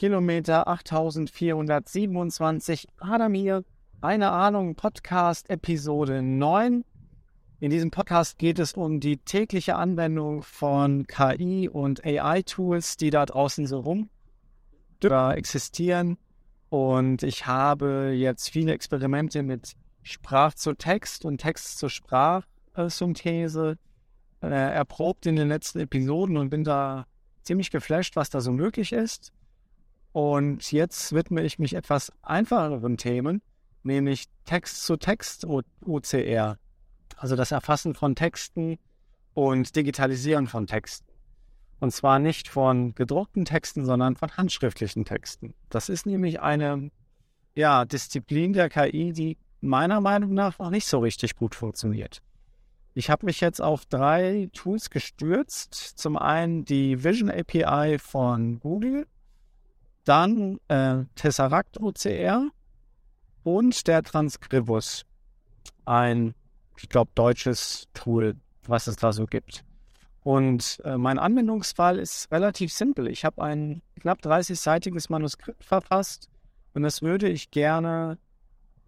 Kilometer 8427. Adam hier, eine Ahnung, Podcast Episode 9. In diesem Podcast geht es um die tägliche Anwendung von KI und AI-Tools, die da draußen so rum existieren. Und ich habe jetzt viele Experimente mit Sprach zu Text und Text zu Sprachsynthese äh, erprobt in den letzten Episoden und bin da ziemlich geflasht, was da so möglich ist. Und jetzt widme ich mich etwas einfacheren Themen, nämlich Text zu Text OCR, also das Erfassen von Texten und Digitalisieren von Texten. Und zwar nicht von gedruckten Texten, sondern von handschriftlichen Texten. Das ist nämlich eine ja, Disziplin der KI, die meiner Meinung nach noch nicht so richtig gut funktioniert. Ich habe mich jetzt auf drei Tools gestürzt. Zum einen die Vision API von Google, dann äh, Tesseract OCR und der Transcribus, ein, ich glaube, deutsches Tool, was es da so gibt. Und äh, mein Anwendungsfall ist relativ simpel. Ich habe ein knapp 30-seitiges Manuskript verfasst und das würde ich gerne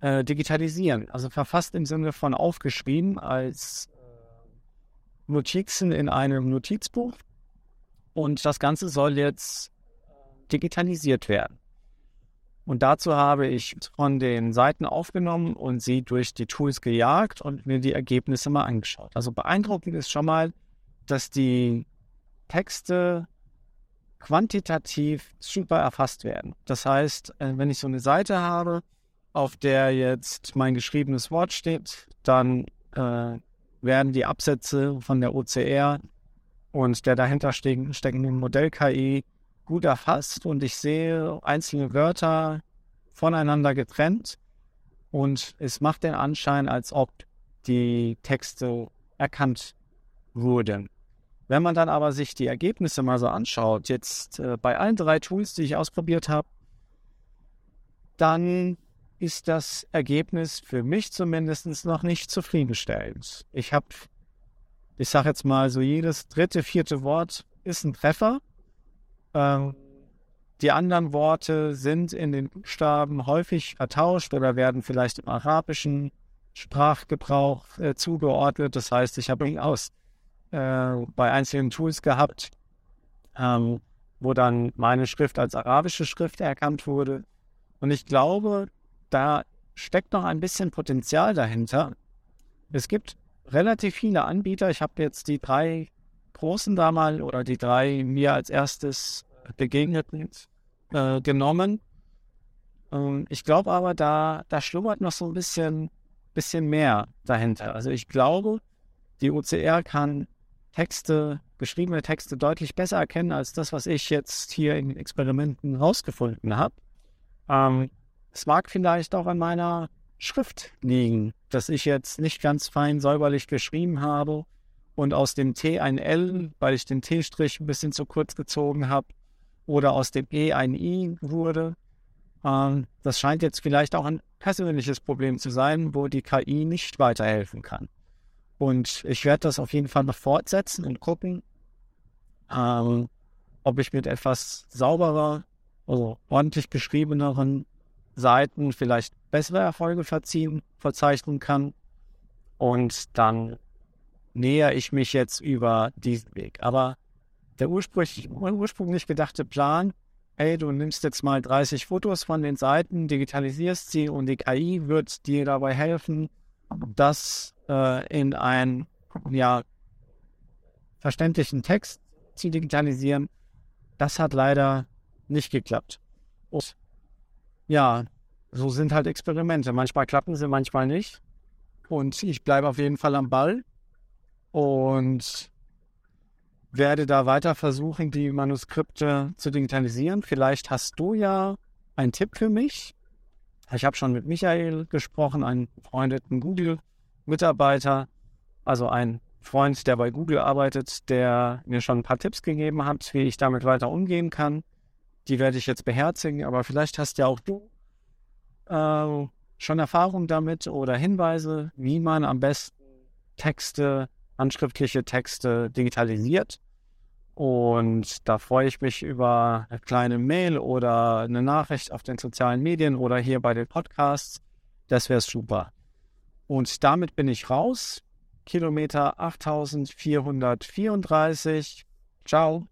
äh, digitalisieren. Also verfasst im Sinne von aufgeschrieben als äh, Notizen in einem Notizbuch. Und das Ganze soll jetzt digitalisiert werden. Und dazu habe ich von den Seiten aufgenommen und sie durch die Tools gejagt und mir die Ergebnisse mal angeschaut. Also beeindruckend ist schon mal, dass die Texte quantitativ super erfasst werden. Das heißt, äh, wenn ich so eine Seite habe, auf der jetzt mein geschriebenes Wort steht, dann äh, werden die Absätze von der OCR und der dahinter steckenden Modell-KI gut erfasst und ich sehe einzelne Wörter voneinander getrennt und es macht den Anschein, als ob die Texte erkannt wurden. Wenn man dann aber sich die Ergebnisse mal so anschaut, jetzt äh, bei allen drei Tools, die ich ausprobiert habe, dann ist das Ergebnis für mich zumindest noch nicht zufriedenstellend. Ich habe, ich sage jetzt mal so, jedes dritte, vierte Wort ist ein Treffer. Ähm, die anderen Worte sind in den Buchstaben häufig vertauscht oder werden vielleicht im arabischen Sprachgebrauch äh, zugeordnet. Das heißt, ich habe aus äh, bei einzelnen Tools gehabt, ähm, wo dann meine Schrift als arabische Schrift erkannt wurde. Und ich glaube, da steckt noch ein bisschen Potenzial dahinter. Es gibt relativ viele Anbieter. Ich habe jetzt die drei großen da mal oder die drei mir als erstes begegneten äh, genommen. Ähm, ich glaube aber, da, da schlummert noch so ein bisschen, bisschen mehr dahinter. Also ich glaube, die OCR kann Texte, geschriebene Texte deutlich besser erkennen als das, was ich jetzt hier in Experimenten rausgefunden habe. Ähm, es mag vielleicht auch an meiner Schrift liegen, dass ich jetzt nicht ganz fein säuberlich geschrieben habe und aus dem T ein L, weil ich den T-Strich ein bisschen zu kurz gezogen habe, oder aus dem E ein I wurde. Ähm, das scheint jetzt vielleicht auch ein persönliches Problem zu sein, wo die KI nicht weiterhelfen kann. Und ich werde das auf jeden Fall noch fortsetzen und gucken, ähm, ob ich mit etwas sauberer, also ordentlich geschriebeneren Seiten vielleicht bessere Erfolge verzeichnen kann. Und dann näher ich mich jetzt über diesen Weg. Aber der ursprünglich, ursprünglich gedachte Plan, hey, du nimmst jetzt mal 30 Fotos von den Seiten, digitalisierst sie und die KI wird dir dabei helfen, das äh, in einen ja, verständlichen Text zu digitalisieren. Das hat leider nicht geklappt. Und ja, so sind halt Experimente. Manchmal klappen sie, manchmal nicht. Und ich bleibe auf jeden Fall am Ball und werde da weiter versuchen, die Manuskripte zu digitalisieren. Vielleicht hast du ja einen Tipp für mich. Ich habe schon mit Michael gesprochen, einen befreundeten Google-Mitarbeiter, also ein Freund, der bei Google arbeitet, der mir schon ein paar Tipps gegeben hat, wie ich damit weiter umgehen kann. Die werde ich jetzt beherzigen, aber vielleicht hast ja auch du äh, schon Erfahrung damit oder Hinweise, wie man am besten Texte handschriftliche Texte digitalisiert. Und da freue ich mich über eine kleine Mail oder eine Nachricht auf den sozialen Medien oder hier bei den Podcasts. Das wäre super. Und damit bin ich raus. Kilometer 8434. Ciao.